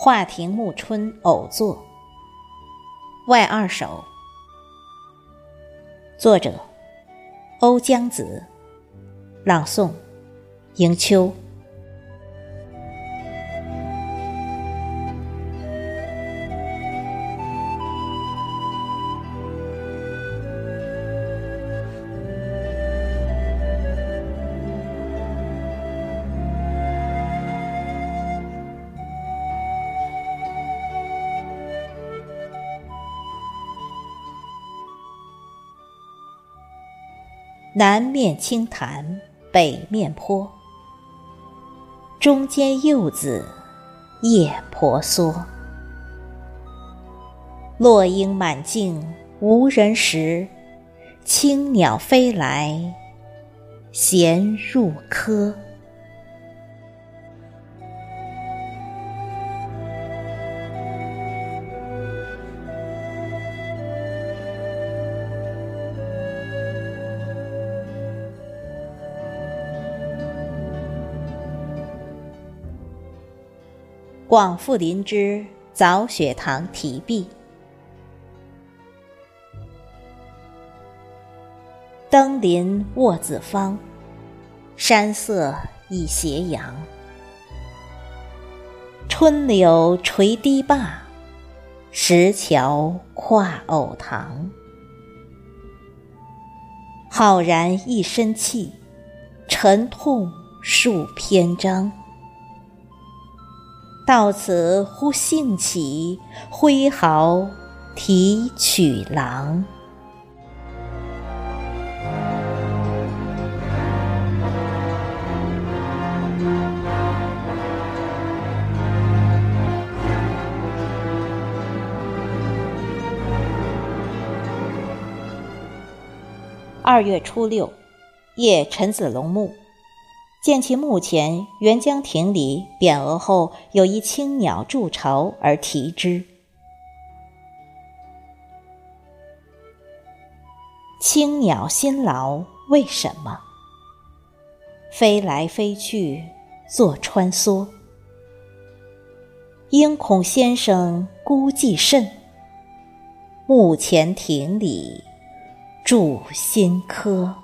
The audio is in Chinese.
画亭暮春偶作，外二首。作者：欧江子，朗诵：迎秋。南面青潭北面坡，中间柚子叶婆娑。落英满径无人识，青鸟飞来衔入柯。广富林之早雪堂题壁，登临卧子方，山色已斜阳。春柳垂堤坝，石桥跨藕塘。浩然一身气，沉痛数篇章。到此忽兴起，挥毫题曲郎。二月初六，夜陈子龙墓。见其墓前沅江亭里匾额后有一青鸟筑巢而题之。青鸟辛劳为什么？飞来飞去做穿梭。应恐先生孤寂甚，墓前亭里筑新科。